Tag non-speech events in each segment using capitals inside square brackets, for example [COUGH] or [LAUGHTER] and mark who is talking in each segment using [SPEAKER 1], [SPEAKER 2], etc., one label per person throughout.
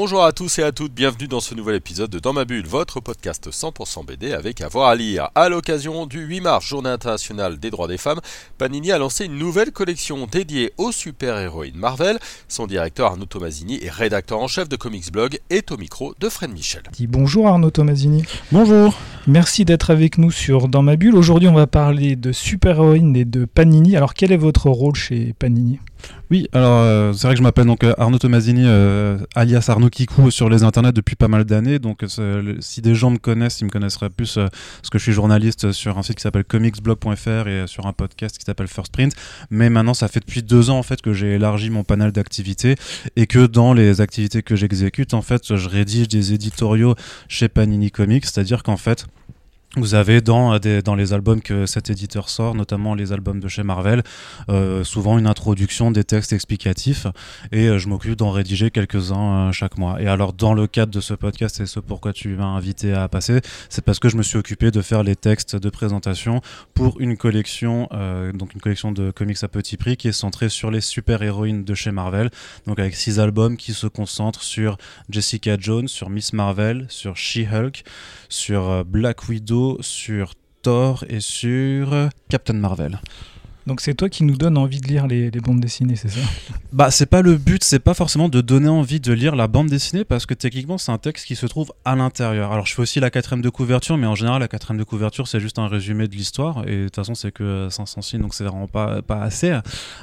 [SPEAKER 1] Bonjour à tous et à toutes, bienvenue dans ce nouvel épisode de Dans ma bulle, votre podcast 100% BD avec avoir à lire. À l'occasion du 8 mars, journée internationale des droits des femmes, Panini a lancé une nouvelle collection dédiée aux super-héroïnes Marvel. Son directeur Arnaud Tomasini est rédacteur en chef de Comics Blog et au micro de Fred Michel.
[SPEAKER 2] Bonjour Arnaud Tomasini.
[SPEAKER 3] Bonjour.
[SPEAKER 2] Merci d'être avec nous sur Dans ma bulle. Aujourd'hui, on va parler de super-héroïnes et de Panini. Alors, quel est votre rôle chez Panini?
[SPEAKER 3] Oui, alors euh, c'est vrai que je m'appelle donc euh, Arnaud Tomasini, euh, alias Arnaud Kikou sur les internets depuis pas mal d'années. Donc si des gens me connaissent, ils me connaisseraient plus parce que je suis journaliste sur un site qui s'appelle comicsblog.fr et sur un podcast qui s'appelle First Print. Mais maintenant, ça fait depuis deux ans en fait que j'ai élargi mon panel d'activités et que dans les activités que j'exécute, en fait, je rédige des éditoriaux chez Panini Comics, c'est-à-dire qu'en fait vous avez dans, euh, dans les albums que cet éditeur sort, notamment les albums de chez Marvel, euh, souvent une introduction, des textes explicatifs, et euh, je m'occupe d'en rédiger quelques-uns chaque mois. Et alors, dans le cadre de ce podcast, et ce pourquoi tu m'as invité à passer, c'est parce que je me suis occupé de faire les textes de présentation pour une collection, donc une collection de comics à petit prix qui est centrée sur les super-héroïnes de chez Marvel, donc avec six albums qui se concentrent sur Jessica Jones, sur Miss Marvel, sur She-Hulk, sur Black Widow, sur Thor et sur Captain Marvel.
[SPEAKER 2] Donc c'est toi qui nous donne envie de lire les, bandes dessinées, c'est ça [LAUGHS]
[SPEAKER 3] Bah c'est pas le but, c'est pas forcément de donner envie de lire la bande dessinée parce que techniquement c'est un texte qui se trouve à l'intérieur. Alors je fais aussi la quatrième de couverture, mais en général la quatrième de couverture c'est juste un résumé de l'histoire et de toute façon c'est que 500 signes donc c'est vraiment pas, pas assez.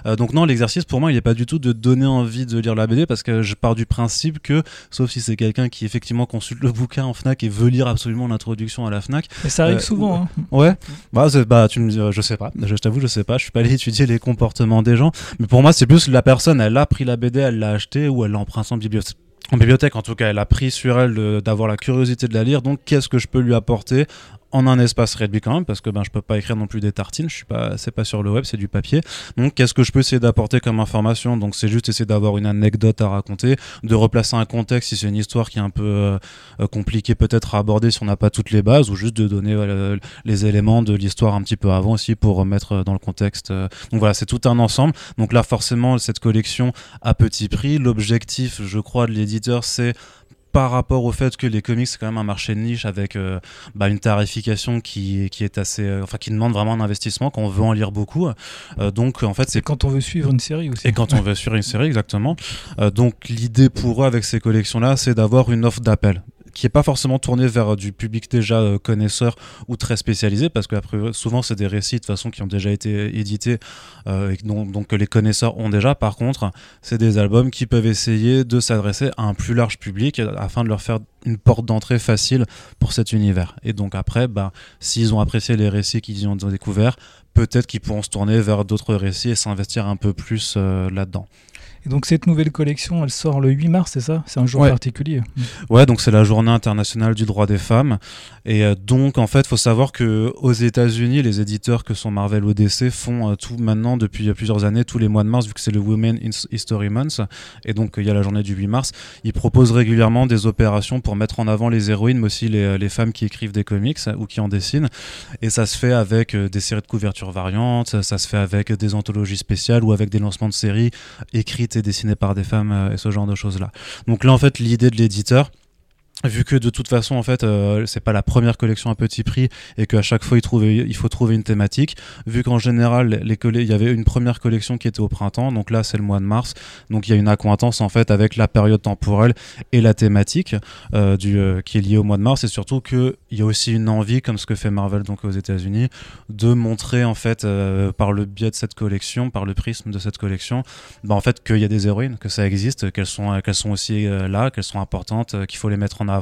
[SPEAKER 3] Euh, donc non l'exercice pour moi il est pas du tout de donner envie de lire la BD parce que je pars du principe que sauf si c'est quelqu'un qui effectivement consulte le bouquin en Fnac et veut lire absolument l'introduction à la Fnac.
[SPEAKER 2] Mais ça arrive euh, souvent. Hein.
[SPEAKER 3] Ouais. Bah, bah tu me je sais pas, je t'avoue je sais pas, je suis allé étudier les comportements des gens. Mais pour moi, c'est plus la personne, elle a pris la BD, elle l'a acheté ou elle l'a emprunté en bibliothèque. En bibliothèque, en tout cas, elle a pris sur elle d'avoir la curiosité de la lire. Donc, qu'est-ce que je peux lui apporter en un espace réduit quand même parce que ben je peux pas écrire non plus des tartines je suis pas c'est pas sur le web c'est du papier. Donc qu'est-ce que je peux essayer d'apporter comme information? Donc c'est juste essayer d'avoir une anecdote à raconter de replacer un contexte si c'est une histoire qui est un peu euh, euh, compliquée peut-être à aborder si on n'a pas toutes les bases ou juste de donner les éléments de l'histoire un petit peu avant aussi pour remettre dans le contexte donc voilà c'est tout un ensemble. Donc là forcément cette collection à petit prix. L'objectif je crois de l'éditeur c'est par rapport au fait que les comics c'est quand même un marché de niche avec euh, bah, une tarification qui, qui est assez euh, enfin qui demande vraiment un investissement qu'on veut en lire beaucoup. Euh, donc en fait c'est
[SPEAKER 2] quand on veut suivre une série aussi.
[SPEAKER 3] Et quand on veut suivre une série exactement. Donc l'idée pour eux avec ces collections là c'est d'avoir une offre d'appel qui est pas forcément tourné vers du public déjà euh, connaisseur ou très spécialisé, parce que après, souvent c'est des récits de façon qui ont déjà été édités euh, et donc, que les connaisseurs ont déjà. Par contre, c'est des albums qui peuvent essayer de s'adresser à un plus large public afin de leur faire une porte d'entrée facile pour cet univers. Et donc après, bah, s'ils ont apprécié les récits qu'ils ont découverts, peut-être qu'ils pourront se tourner vers d'autres récits et s'investir un peu plus euh, là-dedans.
[SPEAKER 2] Et donc cette nouvelle collection, elle sort le 8 mars, c'est ça? C'est un jour particulier
[SPEAKER 3] Ouais, donc c'est la journée internationale du droit des femmes. Et euh, donc en fait, faut savoir que aux États-Unis, les éditeurs que sont Marvel ou DC font euh, tout maintenant depuis plusieurs années, tous les mois de mars, vu que c'est le Women History Month. Et donc il y a la journée du 8 mars. Ils proposent régulièrement des opérations pour mettre en avant les héroïnes, mais aussi les, les femmes qui écrivent des comics ou qui en dessinent. Et ça se fait avec euh, des séries de couverture variantes, ça se fait avec des anthologies spéciales ou avec des lancements de séries écrites dessiné par des femmes euh, et ce genre de choses là. Donc là en fait l'idée de l'éditeur vu que de toute façon en fait euh, c'est pas la première collection à petit prix et qu'à chaque fois il, faut trouver une thématique. Vu qu'en général les il y avait une première collection qui était au printemps donc là c'est le mois de mars. Donc il y a une accointance en fait avec la période temporelle et la thématique euh, du, euh, qui est liée au mois de mars. Et surtout qu'il y a aussi une envie comme ce que fait Marvel donc aux États-Unis de montrer en fait par le biais de cette collection par le prisme de cette collection bah, en fait qu'il y a des héroïnes que ça existe qu'elles sont, qu'elles sont aussi là qu'elles sont importantes qu'il faut les mettre en avant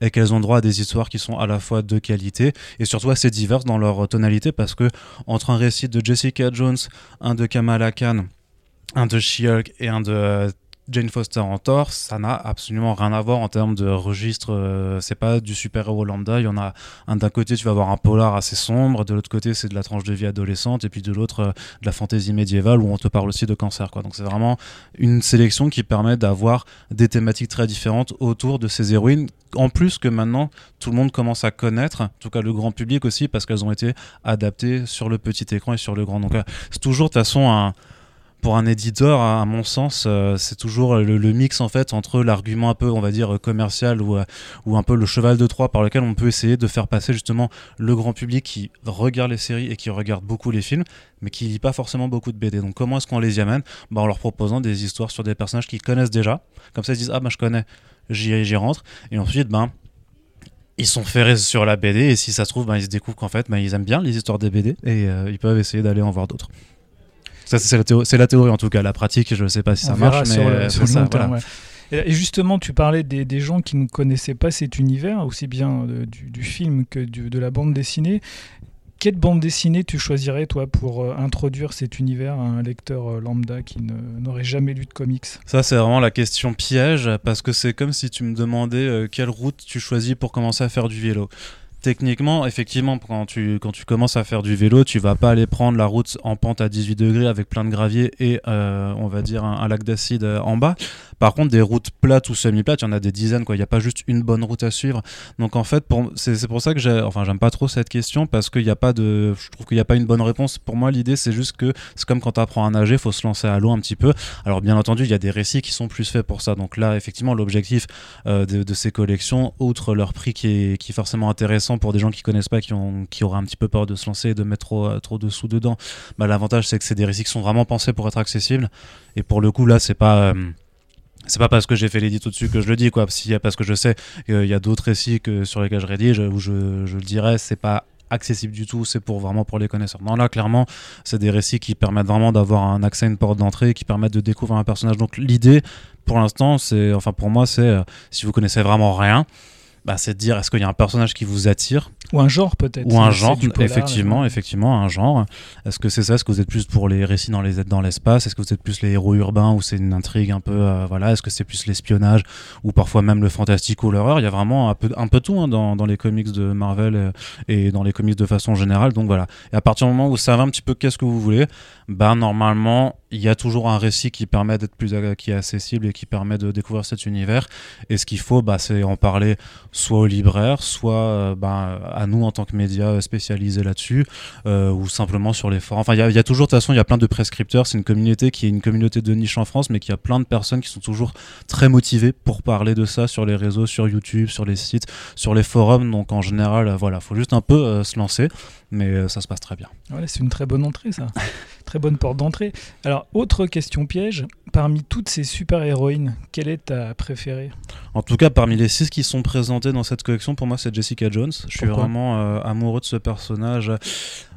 [SPEAKER 3] et qu'elles ont droit à des histoires qui sont à la fois de qualité et surtout assez diverses dans leur tonalité parce que entre un récit de Jessica Jones, un de Kamala Khan, un de She-Hulk et un de Jane Foster en Thor, ça n'a absolument rien à voir en termes de registre. euh, c'est pas du super-héros lambda. Il y en a un d'un côté, tu vas avoir un polar assez sombre, de l'autre côté, c'est de la tranche de vie adolescente, et puis de l'autre, euh, de la fantaisie médiévale où on te parle aussi de cancer. Donc c'est vraiment une sélection qui permet d'avoir des thématiques très différentes autour de ces héroïnes. En plus que maintenant, tout le monde commence à connaître, en tout cas le grand public aussi, parce qu'elles ont été adaptées sur le petit écran et sur le grand. Donc euh, c'est toujours de toute façon un pour un éditeur, à mon sens, euh, c'est toujours le, mix en fait entre l'argument un peu, on va dire, commercial ou, euh, ou un peu le cheval de Troie par lequel on peut essayer de faire passer justement le grand public qui regarde les séries et qui regarde beaucoup les films, mais qui lit pas forcément beaucoup de BD. Donc comment est-ce qu'on les y amène? Bah, En leur proposant des histoires sur des personnages qu'ils connaissent déjà. Comme ça, ils se disent Ah, bah je connais, j'y rentre. Et ensuite, ben. ils sont ferrés sur la BD et si ça se trouve, ben, ils se découvrent qu'en fait, ben, ils aiment bien les histoires des BD et euh, ils peuvent essayer d'aller en voir d'autres. Ça, c'est la, théo- la théorie en tout cas. La pratique, je ne sais pas si ça
[SPEAKER 2] On
[SPEAKER 3] marche, mais
[SPEAKER 2] sur le,
[SPEAKER 3] ça. voilà.
[SPEAKER 2] ouais. Et justement, tu parlais des, des gens qui ne connaissaient pas cet univers, aussi bien euh, du, du film que du- de la bande dessinée. Quelle bande dessinée tu choisirais, toi, pour euh, introduire cet univers à un lecteur euh, lambda qui n'aurait jamais lu de comics?
[SPEAKER 3] Ça, c'est vraiment la question piège parce que c'est comme si tu me demandais euh, quelle route tu choisis pour commencer à faire du vélo. Techniquement, effectivement, quand tu, quand tu commences à faire du vélo, tu vas pas aller prendre la route en pente à 18 degrés avec plein de gravier et euh, on va dire un, lac d'acide euh, en bas. Par contre, des routes plates ou semi-plates, il y en a des dizaines, quoi. Il n'y a pas juste une bonne route à suivre. Donc en fait, c'est pour ça que j'ai, enfin, j'aime pas trop cette question parce qu'il n'y a pas de, je trouve qu'il n'y a pas une bonne réponse. Pour moi, l'idée, c'est juste que c'est comme quand tu apprends à nager, il faut se lancer à l'eau un petit peu. Alors bien entendu, il y a des récits qui sont plus faits pour ça. Donc là, effectivement, l'objectif euh, de, de ces collections, outre leur prix qui est, qui est forcément intéressant pour des gens qui connaissent pas, qui, ont, qui auraient un petit peu peur de se lancer et de mettre trop, euh, trop de sous dedans, bah, l'avantage c'est que c'est des récits qui sont vraiment pensés pour être accessibles. Et pour le coup, là, c'est pas... euh, c'est pas parce que j'ai fait l'édito dessus que je le dis, quoi. Si, parce que je sais qu'il y a d'autres récits que, sur lesquels je rédige où je, je le dirais, c'est pas accessible du tout, c'est pour vraiment pour les connaisseurs. Non, là, clairement, c'est des récits qui permettent vraiment d'avoir un accès à une porte d'entrée, qui permettent de découvrir un personnage. Donc l'idée, pour l'instant, c'est, enfin pour moi, c'est euh, si vous connaissez vraiment rien, bah, c'est de dire est-ce qu'il y a un personnage qui vous attire
[SPEAKER 2] Ou un genre, peut-être
[SPEAKER 3] ou un genre,
[SPEAKER 2] polar,
[SPEAKER 3] effectivement,
[SPEAKER 2] là.
[SPEAKER 3] effectivement, un genre. Est-ce que c'est ça? Est-ce que vous êtes plus pour les récits dans les dans l'espace? Est-ce que vous êtes plus les héros urbains ou c'est une intrigue un peu euh, voilà? Est-ce que c'est plus l'espionnage ou parfois même le fantastique ou l'horreur? Il y a vraiment un peu un peu tout hein, dans, dans les comics de Marvel euh, et dans les comics de façon générale. Donc voilà. Et à partir du moment où vous savez un petit peu qu'est-ce que vous voulez, bah normalement il y a toujours un récit qui permet d'être plus euh, qui est accessible et qui permet de découvrir cet univers. Et ce qu'il faut, bah, c'est en parler soit au libraire, soit bah, à nous en tant que médias spécialisés là-dessus, euh, ou simplement sur les forums. Enfin, il y, a- il y a toujours, de toute façon, il y a plein de prescripteurs. C'est une communauté qui est une communauté de niche en France, mais qui a plein de personnes qui sont toujours très motivées pour parler de ça sur les réseaux, sur YouTube, sur les sites, sur les forums. Donc en général, euh, voilà, faut juste un peu euh, se lancer, mais ça se passe très bien.
[SPEAKER 2] Ouais, c'est une très bonne entrée, ça. [LAUGHS] très bonne porte d'entrée. Alors, autre question piège. Parmi toutes ces super-héroïnes, quelle est ta préférée?
[SPEAKER 3] En tout cas, parmi les six qui sont présentés dans cette collection, pour moi, c'est Jessica Jones. Je suis
[SPEAKER 2] Pourquoi?
[SPEAKER 3] vraiment euh, amoureux de ce personnage.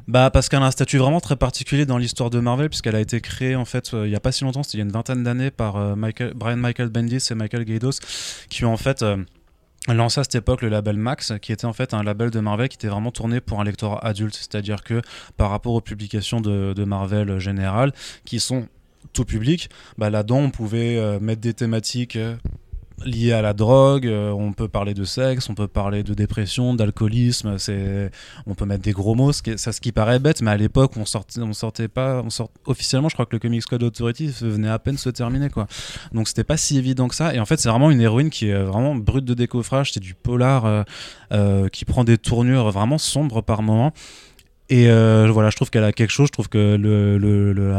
[SPEAKER 3] Bah, parce qu'elle a un statut vraiment très particulier dans l'histoire de Marvel, puisqu'elle a été créée en fait euh, il y a pas si longtemps, c'était il y a une vingtaine d'années par euh, Michael, Brian Michael Bendis et Michael Gaidos, qui ont en fait euh, lancé à cette époque le label Max, qui était en fait un label de Marvel qui était vraiment tourné pour un lectorat adulte, c'est-à-dire que par rapport aux publications de, de Marvel générales, qui sont tout public, bah là-dedans on pouvait euh, mettre des thématiques euh, liées à la drogue, euh, on peut parler de sexe, on peut parler de dépression, d'alcoolisme, on peut mettre des gros mots, ce qui ça ce qui paraît bête, mais à l'époque on sortait sortait pas on sort officiellement, je crois que le Comics Code Authority venait à peine se terminer quoi. Donc c'était pas si évident que ça et en fait c'est vraiment une héroïne qui est vraiment brute de décoffrage, c'est du polar euh, euh, qui prend des tournures vraiment sombres par moment. Et euh, voilà, je trouve qu'elle a quelque chose. Je trouve que le, le, le,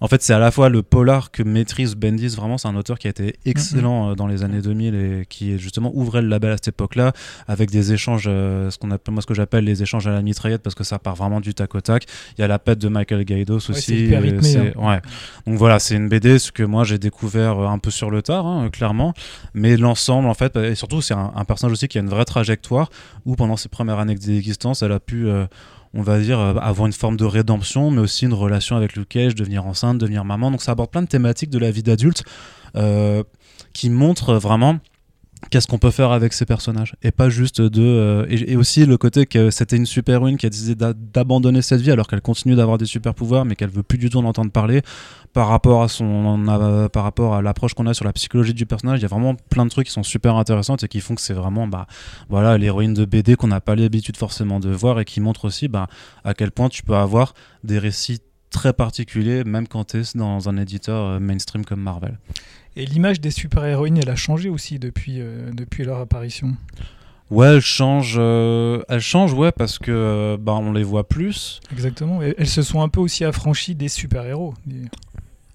[SPEAKER 3] en fait, c'est à la fois le polar que maîtrise Bendis. Vraiment, c'est un auteur qui a été excellent euh, dans les années 2000 et qui justement ouvrait le label à cette époque-là avec des échanges, euh, ce qu'on appelle, moi, ce que j'appelle les échanges à la mitraillette parce que ça part vraiment du tac au tac. Il y a la pète de Michael Gaidos
[SPEAKER 2] c'est
[SPEAKER 3] aussi.
[SPEAKER 2] hyper rythmé, hein.
[SPEAKER 3] ouais. Donc voilà, c'est une BD ce que moi j'ai découvert un peu sur le tard, hein, clairement. Mais l'ensemble, en fait, et surtout, c'est un, un personnage aussi qui a une vraie trajectoire où pendant ses premières années d'existence, elle a pu, euh, on va dire, euh, avoir une forme de rédemption, mais aussi une relation avec Luke Cage, devenir enceinte, devenir maman. Donc ça aborde plein de thématiques de la vie d'adulte euh, qui montrent vraiment qu'est-ce qu'on peut faire avec ces personnages et pas juste de euh, et, aussi le côté que c'était une super héroïne qui a décidé d'abandonner cette vie alors qu'elle continue d'avoir des super pouvoirs mais qu'elle veut plus du tout en entendre parler par rapport à son par rapport à l'approche qu'on a sur la psychologie du personnage il y a vraiment plein de trucs qui sont super intéressants et qui font que c'est vraiment bah voilà l'héroïne de BD qu'on n'a pas l'habitude forcément de voir et qui montre aussi bah, à quel point tu peux avoir des récits très particuliers même quand tu es dans un éditeur euh, mainstream comme Marvel.
[SPEAKER 2] Et l'image des super-héroïnes, elle a changé aussi depuis, euh, depuis leur apparition.
[SPEAKER 3] Ouais, elle change, euh, elle change, ouais, parce que euh, bah, on les voit plus.
[SPEAKER 2] Exactement. elles se sont un peu aussi affranchies des super-héros.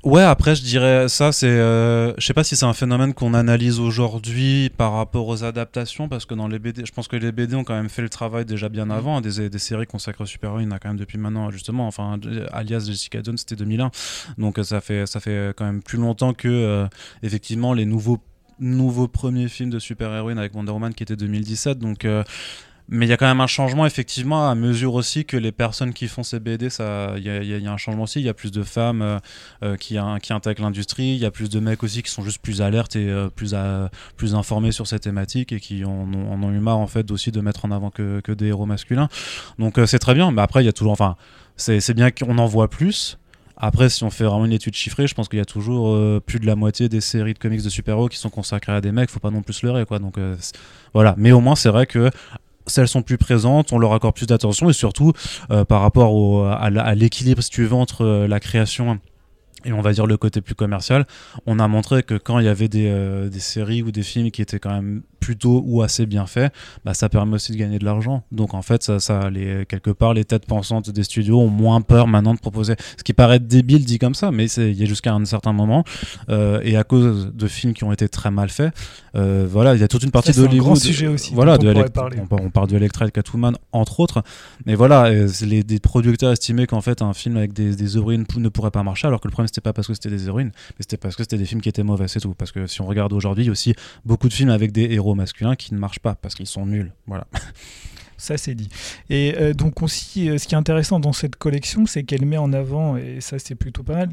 [SPEAKER 3] Ouais, après, je dirais ça, c'est. Euh, je sais pas si c'est un phénomène qu'on analyse aujourd'hui par rapport aux adaptations, parce que dans les BD, je pense que les BD ont quand même fait le travail déjà bien mm. avant. Des, des séries consacrées aux super-héros, il y en a quand même depuis maintenant, justement. Enfin, alias Jessica Jones, c'était 2001. Donc, ça fait, ça fait quand même plus longtemps que, euh, effectivement, les nouveaux nouveaux premiers films de super-héroïne avec Wonder Woman qui était 2017. Donc. Euh, mais il y a quand même un changement, effectivement, à mesure aussi que les personnes qui font ces BD, il y, a un changement aussi. Il y a plus de femmes euh, euh, qui, qui, intègrent l'industrie, il y a plus de mecs aussi qui sont juste plus alertes et euh, plus, plus informés sur ces thématiques et qui en ont, eu marre, en fait, aussi de mettre en avant que, que des héros masculins. Donc c'est très bien, mais après, il y a toujours. Enfin, c'est bien qu'on en voit plus. Après, si on fait vraiment une étude chiffrée, je pense qu'il y a toujours plus de la moitié des séries de comics de super-héros qui sont consacrées à des mecs. Faut pas non plus leurrer, quoi. Donc voilà. Mais au moins, c'est vrai que celles sont plus présentes, on leur accorde plus d'attention et surtout euh, par rapport à l'équilibre, si tu veux, entre euh, la création et on va dire le côté plus commercial, on a montré que quand il y avait des, euh, des, séries ou des films qui étaient quand même plutôt ou assez bien faits, bah, ça permet aussi de gagner de l'argent. Donc en fait, ça, ça les, quelque part, les têtes pensantes des studios ont moins peur maintenant de proposer. Ce qui paraît débile dit comme ça, mais il y a jusqu'à un certain moment. Euh, et à cause de films qui ont été très mal faits, euh, voilà, il y a toute une partie de
[SPEAKER 2] un sujet aussi.
[SPEAKER 3] Voilà, de on, on, parle de Electra et Catwoman, entre autres. Mais voilà, les, des producteurs estimaient qu'en fait, un film avec des, des héroïnes ne pourrait pas marcher, alors que le problème, c'était pas parce que c'était des héroïnes, mais c'était parce que c'était des films qui étaient mauvais, c'est tout. Parce que si on regarde aujourd'hui, il y a aussi beaucoup de films avec des héros masculins qui ne marchent pas parce qu'ils sont nuls. Voilà. [LAUGHS]
[SPEAKER 2] Ça, c'est dit. Et euh, donc aussi, euh, ce qui est intéressant dans cette collection, c'est qu'elle met en avant, et ça c'est plutôt pas mal,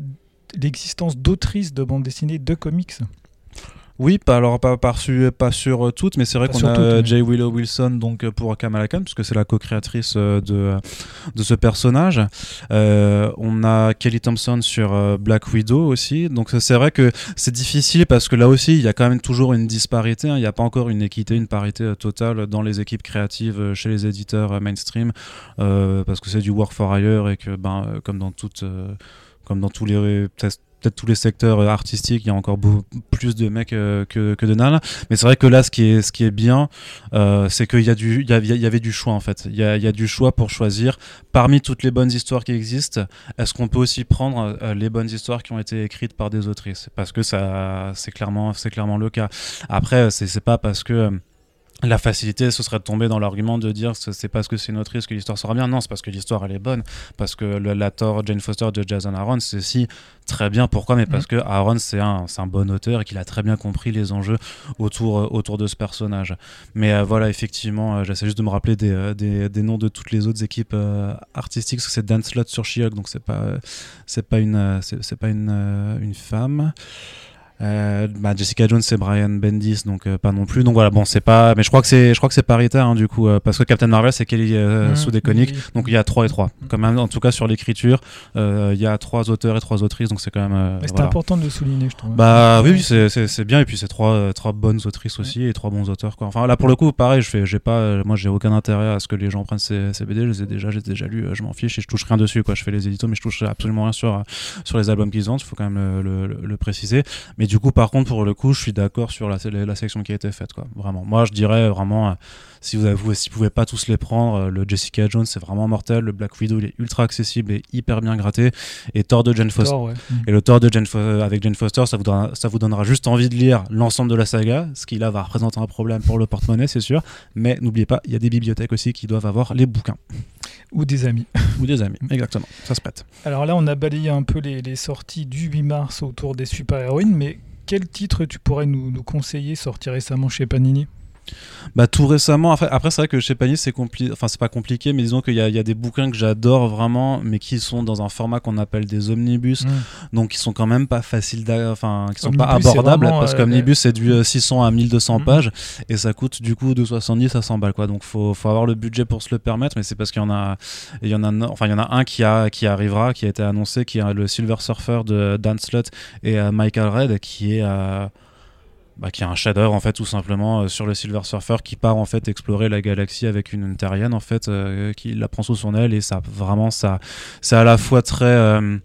[SPEAKER 2] l'existence d'autrices de bande dessinée de comics.
[SPEAKER 3] Oui, pas, alors pas, pas, pas sur euh, toutes, mais c'est vrai qu'on a euh, Jay Willow Wilson donc euh, pour Kamala Khan, puisque c'est la co-créatrice de, de ce personnage. on a Kelly Thompson sur Black Widow aussi. Donc c'est vrai que c'est difficile parce que là aussi, il y a quand même toujours une disparité. Hein. Il n'y a pas encore une équité, une parité totale dans les équipes créatives chez les éditeurs mainstream, parce que c'est du work for hire et que, ben, comme dans toutes comme dans tous les peut-être tous les secteurs euh, artistiques, il y a encore beaucoup plus de mecs euh, que, que, de nanas. Mais c'est vrai que là, ce qui est, ce qui est bien, euh, c'est qu'il y, a du, il y, avait du choix en fait. Il y a, il y a du choix pour choisir parmi toutes les bonnes histoires qui existent. Est-ce qu'on peut aussi prendre les bonnes histoires qui ont été écrites par des autrices? Parce que ça, c'est clairement, c'est clairement le cas. Après, c'est pas parce que la facilité, ce serait de tomber dans l'argument de dire c'est parce que c'est une autrice que l'histoire sera bien. Non, c'est parce que l'histoire elle est bonne. Parce que le, la Thor, Jane Foster de Jason Aaron, c'est si très bien. Pourquoi? Mais parce mm. que Aaron, c'est un, un, bon auteur et qu'il a très bien compris les enjeux autour, euh, autour de ce personnage. Mais euh, voilà, effectivement, euh, j'essaie juste de me rappeler des, des, des, noms de toutes les autres équipes artistiques. Parce que c'est Dan Slott sur she donc c'est pas, c'est pas, une, c'est, pas une, une femme. Euh, bah Jessica Jones c'est Brian Bendis donc euh, pas non plus. Donc voilà bon c'est pas mais je crois que c'est je crois que c'est paritaire hein, du coup euh, parce que Captain Marvel c'est Kelly mmh, Soudekonic donc il y a 3 et 3 mmh. quand même en tout cas sur l'écriture il y a trois auteurs et trois autrices donc c'est quand même
[SPEAKER 2] c'est important de le souligner je trouve.
[SPEAKER 3] Bah oui, oui c'est bien. Et puis c'est trois trois bonnes autrices aussi et trois bons auteurs quoi. Enfin là pour le coup pareil je fais j'ai pas moi j'ai aucun intérêt à ce que les gens prennent ces, ces BD je les ai déjà j'ai déjà lu je m'en fiche et je touche rien dessus quoi. Je fais les éditos mais je touche absolument rien sur sur les albums qu'ils vendent il faut quand même le, le, le préciser. Mais du coup, par contre, pour le coup, je suis d'accord sur la, la, section qui a été faite. Quoi. Vraiment. Moi, je dirais vraiment, euh, si vous, avez, si vous pouvez pas tous les prendre, euh, le Jessica Jones, c'est vraiment mortel. Le Black Widow, il est ultra accessible et hyper bien gratté. Et Thor de Jane Foster. Et le Thor de Jane avec Jane Foster, ça vous, donnera, ça vous donnera juste envie de lire l'ensemble de la saga, ce qui là va représenter un problème pour le porte-monnaie, c'est sûr. Mais n'oubliez pas, il y a des bibliothèques aussi qui doivent avoir les bouquins.
[SPEAKER 2] Ou des amis.
[SPEAKER 3] Ou des amis, exactement. Ça se pète.
[SPEAKER 2] Alors là, on a balayé un peu les, les sorties du 8 mars autour des super-héroïnes, mais quel titre tu pourrais nous, conseiller sorti récemment chez Panini?
[SPEAKER 3] Bah tout récemment après, après c'est vrai que chez Panini c'est compliqué enfin c'est pas compliqué mais disons qu'il y, y a des bouquins que j'adore vraiment mais qui sont dans un format qu'on appelle des omnibus
[SPEAKER 2] Mm.
[SPEAKER 3] donc qui sont quand même pas faciles enfin qui sont pas
[SPEAKER 2] Omnibus,
[SPEAKER 3] abordables
[SPEAKER 2] vraiment,
[SPEAKER 3] parce
[SPEAKER 2] euh,
[SPEAKER 3] qu'omnibus c'est du euh, 600 à 1200
[SPEAKER 2] Mhm.
[SPEAKER 3] pages et ça coûte du coup de 70 à 100 balles quoi donc faut, faut avoir le budget pour se le permettre mais c'est parce qu'il y en a il y en a enfin il y en a un qui a qui arrivera qui a été annoncé qui est le Silver Surfer de Dan Slott et euh, Michael Red qui est euh, bah, qui est un shader en fait tout simplement euh, sur le Silver Surfer qui part en fait explorer la galaxie avec une, terrienne en fait euh, qui la prend sous son aile et ça vraiment ça c'est à la fois très euh,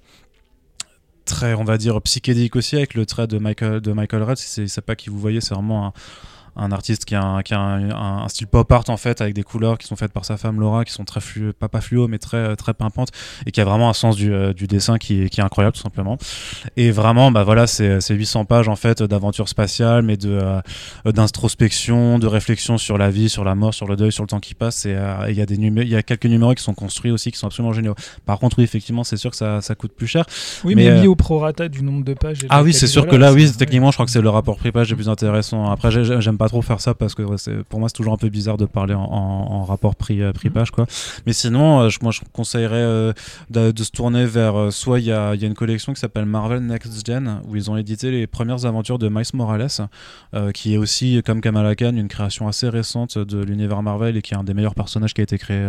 [SPEAKER 3] très on va dire psychédélique aussi avec le trait de Michael de Michael Red si c'est pas qui vous voyez c'est vraiment un, un artiste qui a, un, qui a un, un- un style pop art en fait avec des couleurs qui sont faites par sa femme Laura qui sont très fluo, pas pas fluo mais très très pimpantes et qui a vraiment un sens du, euh, du dessin qui est, qui est incroyable tout simplement et vraiment bah voilà c'est c'est 800 pages en fait d'aventure spatiale mais de euh, d'introspection de réflexion sur la vie sur la mort sur le deuil sur le temps qui passe et euh, il y a des il y a quelques numéros qui sont construits aussi qui sont absolument géniaux par contre oui effectivement c'est sûr que ça, ça coûte plus cher
[SPEAKER 2] Oui,
[SPEAKER 3] Mais,
[SPEAKER 2] mais,
[SPEAKER 3] euh,
[SPEAKER 2] au prorata du nombre de pages.
[SPEAKER 3] ah oui, c'est sûr que là, oui, techniquement, je crois que c'est le rapport prix-page le plus intéressant. Après, j'ai- j'aime pas trop faire ça parce que ouais, pour moi, c'est toujours un peu bizarre de parler en, en- en rapport prix, euh, prix-page, quoi. Mais sinon, euh, je- moi, je conseillerais euh, de, de se tourner vers soit il y a, y a une collection qui s'appelle Marvel Next Gen où ils ont édité les premières aventures de Miles Morales, qui est aussi, comme Kamala Khan, une création assez récente de l'univers Marvel et qui est un des meilleurs personnages qui a été créé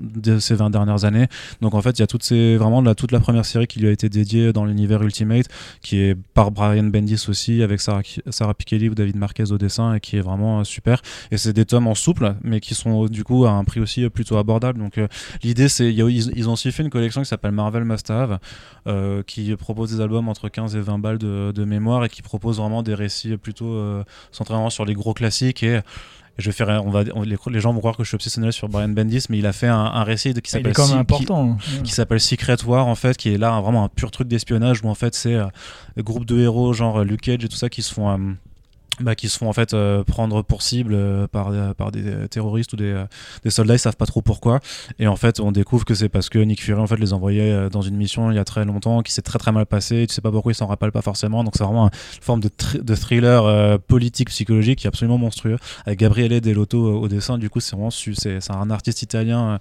[SPEAKER 3] de ces 20 dernières années. Donc en fait, il y a toutes ces, vraiment toute la première série qui lui a été dédiée dans l'univers Ultimate, qui est par Brian Bendis aussi, avec Sarah, Sarah Pikeli ou David Marquez au dessin, et qui est vraiment euh, super. Et c'est des tomes en souple, mais qui sont du coup à un prix aussi euh, plutôt abordable. Donc euh, l'idée, c'est ils, ont aussi fait une collection qui s'appelle Marvel Must Have, qui propose des albums entre 15 et 20 balles de, mémoire et qui propose vraiment des récits plutôt centrés sur les gros classiques et je vais faire, on va, on- les, les gens vont croire que je suis obsessionnel sur Brian Bendis, mais il a fait un, un récit de- qui s'appelle qui-
[SPEAKER 2] hein.
[SPEAKER 3] qui s'appelle Secret War en fait qui est là un- vraiment un pur truc d'espionnage où en fait c'est euh, groupe de héros genre euh, Luke Cage et tout ça qui se font euh, bah, qui se font en fait euh, prendre pour cible euh, par, euh, par des terroristes ou des, des soldats ils savent pas trop pourquoi. Et en fait on découvre que c'est parce que Nick Fury en fait les envoyait dans une mission il y a très longtemps qui s'est très très mal passé tu sais pas pourquoi il s'en rappelle pas forcément. Donc c'est vraiment une forme de, de thriller politique psychologique qui est absolument monstrueux avec Gabriele Delotto au dessin. Du coup c'est vraiment c'est un artiste italien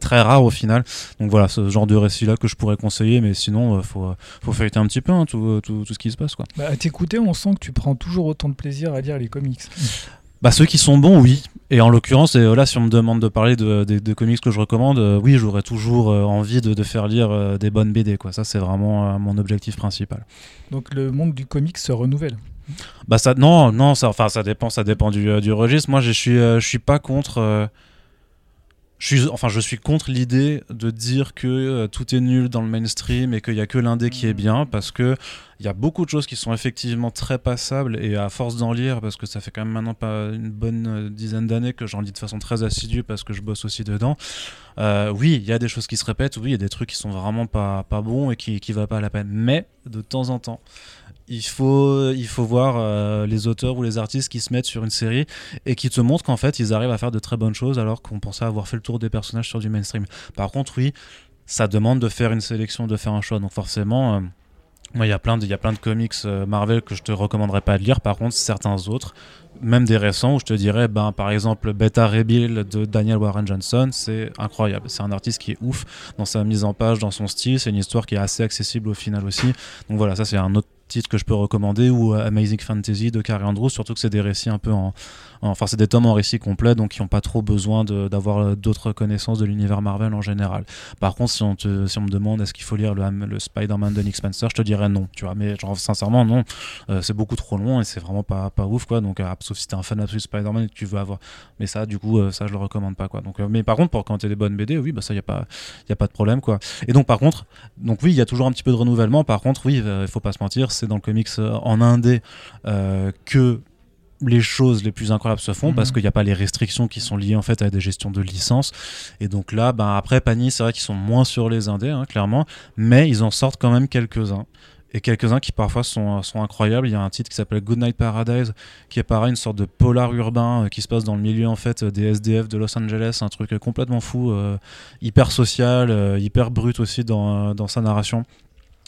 [SPEAKER 3] très rare au final. Donc voilà ce genre de récit là que je pourrais conseiller mais sinon faut, faut feuilleter un petit peu hein, tout, tout, tout ce qui se passe quoi.
[SPEAKER 2] Bah, à t'écouter, on sent que tu prends toujours autant de plaisir à lire les comics.
[SPEAKER 3] Bah ceux qui sont bons, oui. Et en l'occurrence, et euh, là, si on me demande de parler de, comics que je recommande, euh, oui, j'aurais toujours euh, envie de, de faire lire euh, des bonnes BD. Quoi. Ça, c'est vraiment mon objectif principal.
[SPEAKER 2] Donc le monde du comics se renouvelle.
[SPEAKER 3] Bah ça, non, non, ça, enfin, ça dépend, ça dépend du, du registre. Moi, je suis, je suis pas contre. Je suis, enfin, je suis contre l'idée de dire que euh, tout est nul dans le mainstream et qu'il y a que l'indé qui est bien, parce que il y a beaucoup de choses qui sont effectivement très passables et à force d'en lire, parce que ça fait quand même maintenant pas une bonne euh, dizaine d'années que j'en lis de façon très assidue parce que je bosse aussi dedans. euh, oui, il y a des choses qui se répètent, oui, il y a des trucs qui sont vraiment pas, pas bons et qui, qui valent pas la peine. Mais de temps en temps, il faut, il faut voir euh, les auteurs ou les artistes qui se mettent sur une série et qui te montrent qu'en fait ils arrivent à faire de très bonnes choses alors qu'on pensait avoir fait le tour des personnages sur du mainstream. Par contre, oui, ça demande de faire une sélection, de faire un choix. Donc forcément, euh, moi il y a plein de, y a plein de comics euh, Marvel que je te recommanderais pas de lire. Par contre, certains autres, même des récents où je te dirais, ben par exemple Beta Rebuild de Daniel Warren Johnson, c'est incroyable. C'est un artiste qui est ouf dans sa mise en page, dans son style. C'est une histoire qui est assez accessible au final aussi. Donc voilà, ça c'est un autre que je peux recommander ou euh, Amazing Fantasy de Carrie Andrews surtout que c'est des récits un peu en- enfin c'est des tomes en récit complet donc qui n'ont pas trop besoin d'avoir euh, d'autres connaissances de l'univers Marvel en général. Par contre si on, te, si on me demande est-ce qu'il faut lire le, Spider-Man de Nick Spencer je te dirais non tu vois. Mais genre sincèrement non. Euh, c'est beaucoup trop long et c'est vraiment pas, pas ouf quoi. Donc euh, sauf si t'es un fan absolu de Spider-Man et que tu veux avoir mais ça du coup ça je le recommande pas quoi. Donc mais par contre pour quand t'es des bonnes BD oui bah ça y a pas y a pas de problème quoi. Et donc par contre donc oui il y a toujours un petit peu de renouvellement. Par contre oui il faut pas se mentir c'est dans le comics en indé que les choses les plus incroyables se font
[SPEAKER 2] Mhm.
[SPEAKER 3] parce qu'il n'y a pas les restrictions qui sont liées en fait à des gestions de licence et donc là ben après Panini c'est vrai qu'ils sont moins sur les indés hein, clairement mais ils en sortent quand même quelques-uns et quelques-uns qui parfois sont, sont incroyables. Il y a un titre qui s'appelle Good Night Paradise, qui est pareil, une sorte de polar urbain euh, qui se passe dans le milieu en fait des SDF de Los Angeles, un truc euh, complètement fou, euh, hyper social, euh, hyper brut aussi dans, euh, dans sa narration.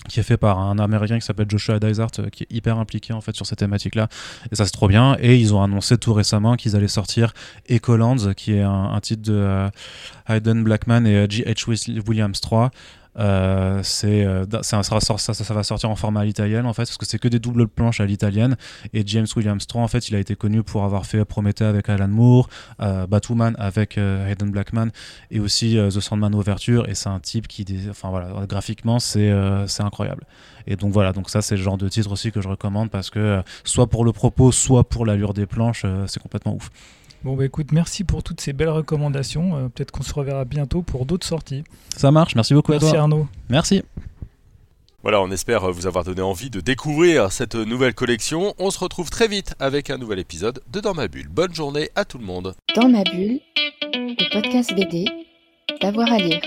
[SPEAKER 3] Qui est fait par un américain qui s'appelle Joshua Dysart euh, qui est hyper impliqué en fait sur cette thématique là et ça c'est trop bien et ils ont annoncé tout récemment qu'ils allaient sortir Ecolands qui est un, titre de euh, Hayden Blackman et G.H. Williams 3 euh, c'est euh, ça, va sortir en format à l'italienne en fait parce que c'est que des doubles planches à l'italienne. Et James Williams 3 en fait il a été connu pour avoir fait Prométhée avec Alan Moore euh, Batwoman avec Hayden Blackman et aussi The Sandman Overture. Et c'est un type qui enfin voilà graphiquement c'est incroyable. Et donc voilà. Donc ça c'est le genre de titre aussi que je recommande parce que soit pour le propos soit pour l'allure des planches c'est complètement ouf
[SPEAKER 2] Bon, bah écoute, merci pour toutes ces belles recommandations. Euh, peut-être qu'on se reverra bientôt pour d'autres sorties.
[SPEAKER 3] Ça marche, merci beaucoup
[SPEAKER 2] merci
[SPEAKER 3] à
[SPEAKER 2] toi. Arnaud.
[SPEAKER 3] Merci.
[SPEAKER 1] Voilà, on espère euh, vous avoir donné envie de découvrir cette nouvelle collection. On se retrouve très vite avec un nouvel épisode de Dans ma bulle. Bonne journée à tout le monde.
[SPEAKER 4] Dans ma bulle, le podcast BD, d'avoir à lire.